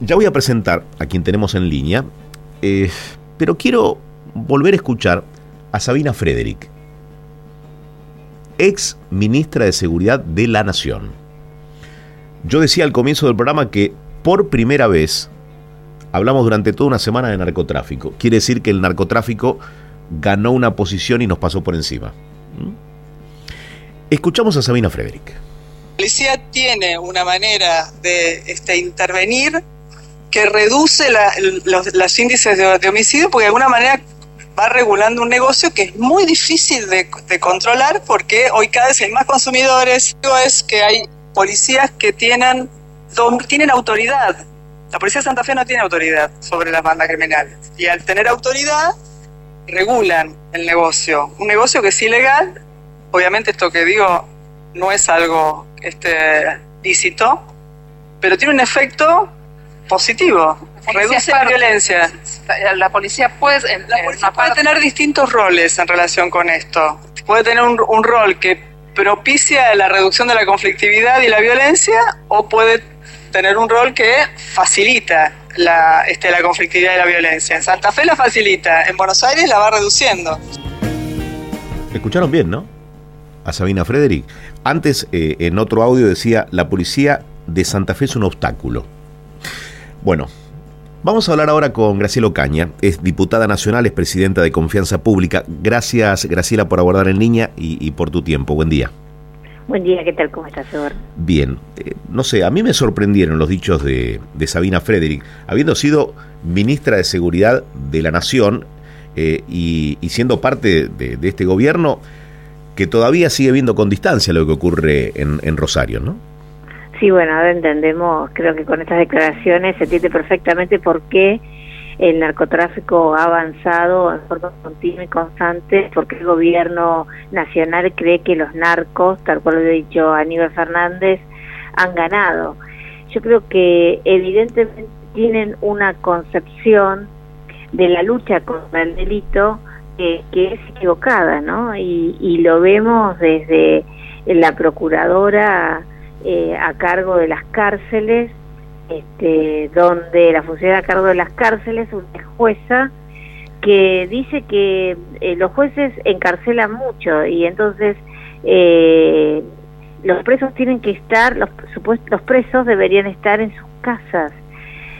ya voy a presentar a quien tenemos en línea, eh, pero quiero volver a escuchar a Sabina Frederick, ex ministra de Seguridad de la Nación. Yo decía al comienzo del programa que por primera vez hablamos durante toda una semana de narcotráfico. Quiere decir que el narcotráfico ganó una posición y nos pasó por encima. ¿Mm? Escuchamos a Sabina Frederick. La policía tiene una manera de este, intervenir que reduce los, índices de, homicidio porque de alguna manera va regulando un negocio que es muy difícil de, controlar porque hoy cada vez hay más consumidores. Es que hay policías que tienen, tienen autoridad. La policía de Santa Fe no tiene autoridad sobre las bandas criminales. Y al tener autoridad, regulan el negocio. Un negocio que es ilegal. Obviamente esto que digo no es algo este, lícito, pero tiene un efecto positivo. Reduce la violencia. La policía puede, puede tener distintos roles en relación con esto. Puede tener un, rol que propicia la reducción de la conflictividad y la violencia o puede tener un rol que facilita la, este, la conflictividad y la violencia. En Santa Fe la facilita, en Buenos Aires la va reduciendo. Escucharon bien, ¿no? A Sabina Frederick. Antes, eh, en otro audio decía, la policía de Santa Fe es un obstáculo. Bueno, vamos a hablar ahora con Graciela Ocaña, es diputada nacional, es presidenta de Confianza Pública. Gracias, Graciela, por abordar en línea y, por tu tiempo. Buen día. Buen día, ¿qué tal? ¿Cómo estás, Eduardo? Bien, eh, no sé, a mí me sorprendieron los dichos de, Sabina Frederick, habiendo sido ministra de Seguridad de la Nación eh, y, siendo parte de, este gobierno que todavía sigue viendo con distancia lo que ocurre en, en Rosario, ¿no? Sí, bueno, ahora entendemos, creo que con estas declaraciones se entiende perfectamente por qué el narcotráfico ha avanzado en forma continua y constante, porque el gobierno nacional cree que los narcos, tal cual lo ha dicho Aníbal Fernández, han ganado. Yo creo que evidentemente tienen una concepción de la lucha contra el delito que, es equivocada, ¿no? Y, y lo vemos desde la procuradora eh, a cargo de las cárceles, este, donde la función a cargo de las cárceles, una jueza que dice que eh, los jueces encarcelan mucho y entonces eh, los presos tienen que estar, los, los presos deberían estar en sus casas.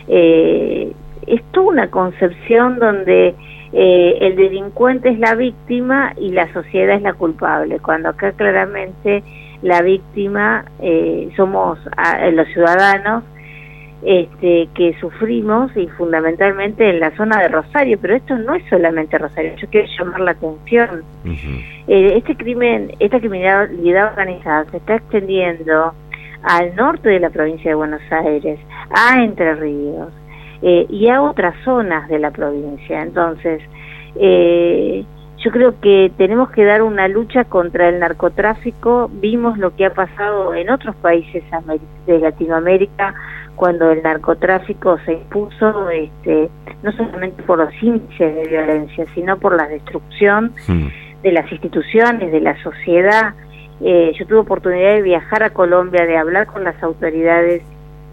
Eh, es toda una concepción donde el delincuente es la víctima y la sociedad es la culpable, cuando acá claramente la víctima eh, somos los ciudadanos este, que sufrimos y fundamentalmente en la zona de Rosario, pero esto no es solamente Rosario, yo quiero llamar la atención. Eh, este crimen, esta criminalidad organizada se está extendiendo al norte de la provincia de Buenos Aires, a Entre Ríos eh, y a otras zonas de la provincia. Entonces, eh, yo creo que tenemos que dar una lucha contra el narcotráfico. Vimos lo que ha pasado en otros países de Latinoamérica cuando el narcotráfico se impuso, este, no solamente por los índices de violencia, sino por la destrucción hmm. de las instituciones, de la sociedad. Eh, yo tuve oportunidad de viajar a Colombia, de hablar con las autoridades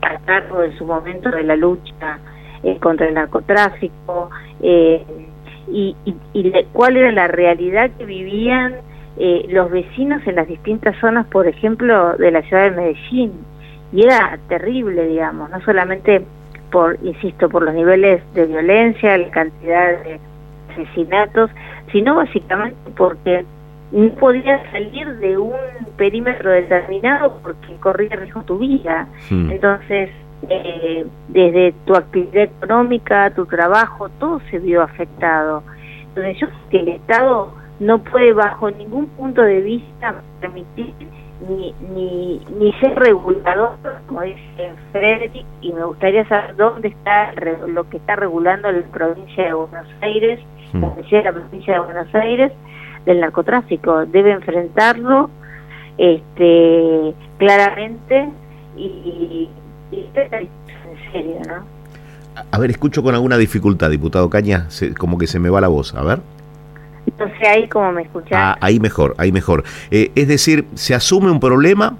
a cargo en su momento de la lucha eh, contra el narcotráfico. Eh, y, y, cuál era la realidad que vivían eh, los vecinos en las distintas zonas, por ejemplo, de la ciudad de Medellín. Y era terrible, digamos, no solamente por, insisto, por los niveles de violencia, la cantidad de asesinatos, sino básicamente porque no podías salir de un perímetro determinado porque corría riesgo tu vida. Hmm. Entonces, eh, desde tu actividad económica, tu trabajo, todo se vio afectado. Entonces yo creo que el Estado no puede bajo ningún punto de vista permitir ni, ni, ni ser regulador, como dice Frederick, y me gustaría saber dónde está lo que está regulando la provincia de Buenos Aires, mm. la la provincia de Buenos Aires, del narcotráfico. Debe enfrentarlo este claramente y en serio, ¿no? A ver, escucho con alguna dificultad, diputado Caña, como que se me va la voz, a ver. Entonces ahí como me escuchás. Ah, ahí mejor, ahí mejor. Eh, es decir, se asume un problema,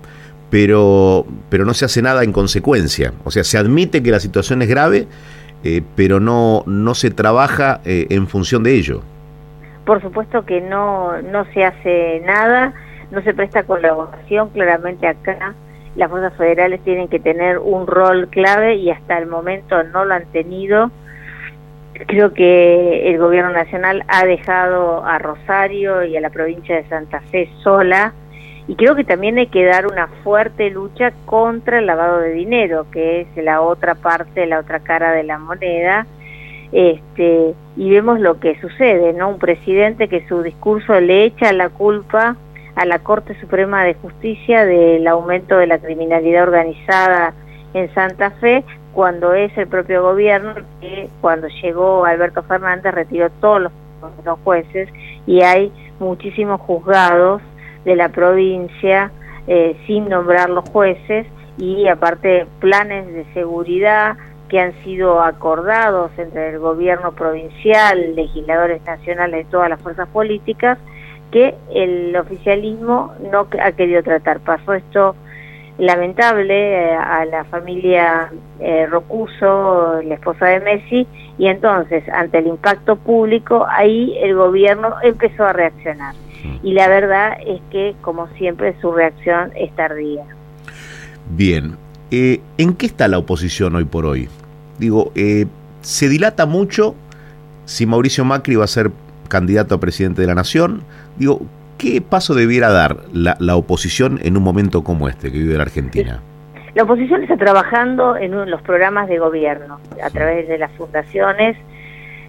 pero, pero no se hace nada en consecuencia. O sea, se admite que la situación es grave, eh, pero no, no se trabaja eh, en función de ello. Por supuesto que no, no se hace nada, no se presta colaboración, claramente acá las fuerzas federales tienen que tener un rol clave y hasta el momento no lo han tenido. Creo que el gobierno nacional ha dejado a Rosario y a la provincia de Santa Fe sola y creo que también hay que dar una fuerte lucha contra el lavado de dinero, que es la otra parte, la otra cara de la moneda. Este, y vemos lo que sucede, ¿no? Un presidente que su discurso le echa la culpa a la Corte Suprema de Justicia del aumento de la criminalidad organizada en Santa Fe, cuando es el propio gobierno que cuando llegó Alberto Fernández retiró todos los, jueces y hay muchísimos juzgados de la provincia eh, sin nombrar los jueces y aparte planes de seguridad que han sido acordados entre el gobierno provincial, legisladores nacionales y todas las fuerzas políticas que el oficialismo no ha querido tratar. Pasó esto lamentable eh, a la familia eh, Rocuso, la esposa de Messi, y entonces, ante el impacto público, ahí el gobierno empezó a reaccionar. Y la verdad es que, como siempre, su reacción es tardía. Bien, eh, ¿en qué está la oposición hoy por hoy? Digo, se dilata mucho si Mauricio Macri va a ser candidato a presidente de la nación. Digo, ¿qué paso debiera dar la, oposición en un momento como este que vive la Argentina? La oposición está trabajando en los programas de gobierno, a través de las fundaciones,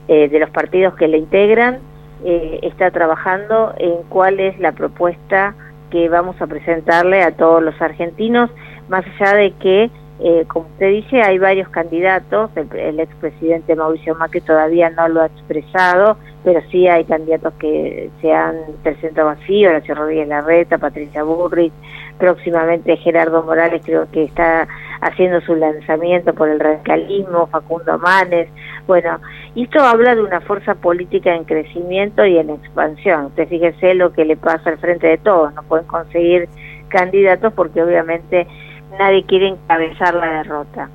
eh, de los partidos que le integran, eh, está trabajando en cuál es la propuesta que vamos a presentarle a todos los argentinos, más allá de que eh, como usted dice, hay varios candidatos, el, el expresidente Mauricio Macri todavía no lo ha expresado, pero sí hay candidatos que se han presentado así, Horacio Rodríguez Larreta, Patricia Burrich, próximamente Gerardo Morales creo que está haciendo su lanzamiento por el radicalismo, Facundo Manes, bueno, y esto habla de una fuerza política en crecimiento y en expansión. Usted fíjese lo que le pasa al frente de todos, no pueden conseguir candidatos porque obviamente nadie quiere encabezar la derrota.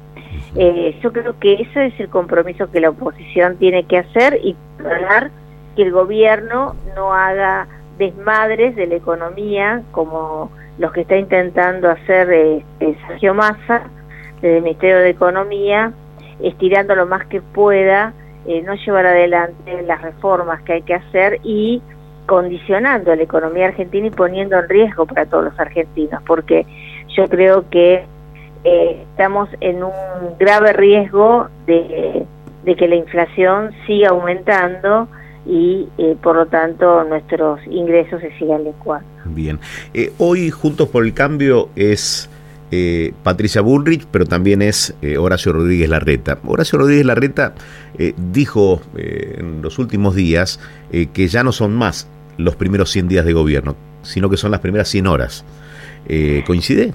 Eh, yo creo que ese es el compromiso que la oposición tiene que hacer y controlar que el gobierno no haga desmadres de la economía como los que está intentando hacer eh, Sergio Massa desde el Ministerio de Economía, estirando lo más que pueda, eh, no llevar adelante las reformas que hay que hacer y condicionando la economía argentina y poniendo en riesgo para todos los argentinos, porque yo creo que eh, estamos en un grave riesgo de, que la inflación siga aumentando y eh, por lo tanto nuestros ingresos se sigan licuando. Bien, eh, hoy Juntos por el Cambio es Patricia Bullrich, pero también es Horacio Rodríguez Larreta. Horacio Rodríguez Larreta dijo en los últimos días que ya no son más los primeros 100 días de gobierno, sino que son las primeras 100 horas. ¿Coincide?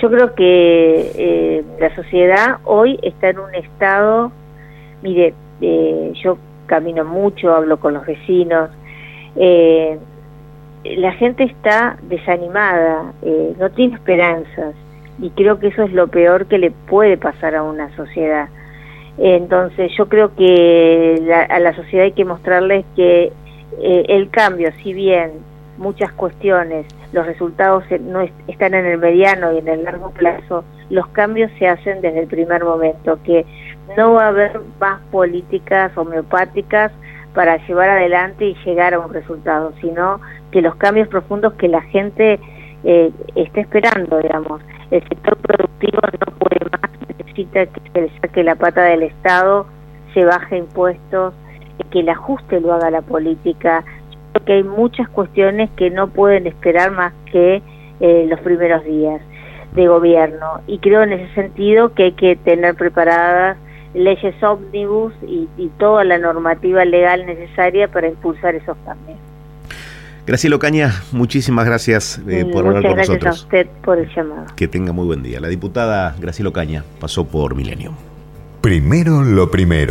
Yo creo que eh, la sociedad hoy está en un estado, mire, eh, yo camino mucho, hablo con los vecinos, eh, la gente está desanimada, no tiene esperanzas y creo que eso es lo peor que le puede pasar a una sociedad. Entonces yo creo que a la sociedad hay que mostrarles que el cambio, si bien muchas cuestiones, los resultados no están en el mediano y en el largo plazo, los cambios se hacen desde el primer momento, que no va a haber más políticas homeopáticas para llevar adelante y llegar a un resultado, sino que los cambios profundos que la gente eh, está esperando, digamos. El sector productivo no puede más, necesita que se le saque la pata del Estado, se baje impuestos, que el ajuste lo haga la política, que hay muchas cuestiones que no pueden esperar más que eh, los primeros días de gobierno y creo en ese sentido que hay que tener preparadas leyes ómnibus y, toda la normativa legal necesaria para impulsar esos cambios. Graciela Ocaña, muchísimas gracias eh, por hablar con nosotros. Muchas gracias a usted por el llamado. Que tenga muy buen día. La diputada Graciela Ocaña pasó por Milenio. Primero lo primero.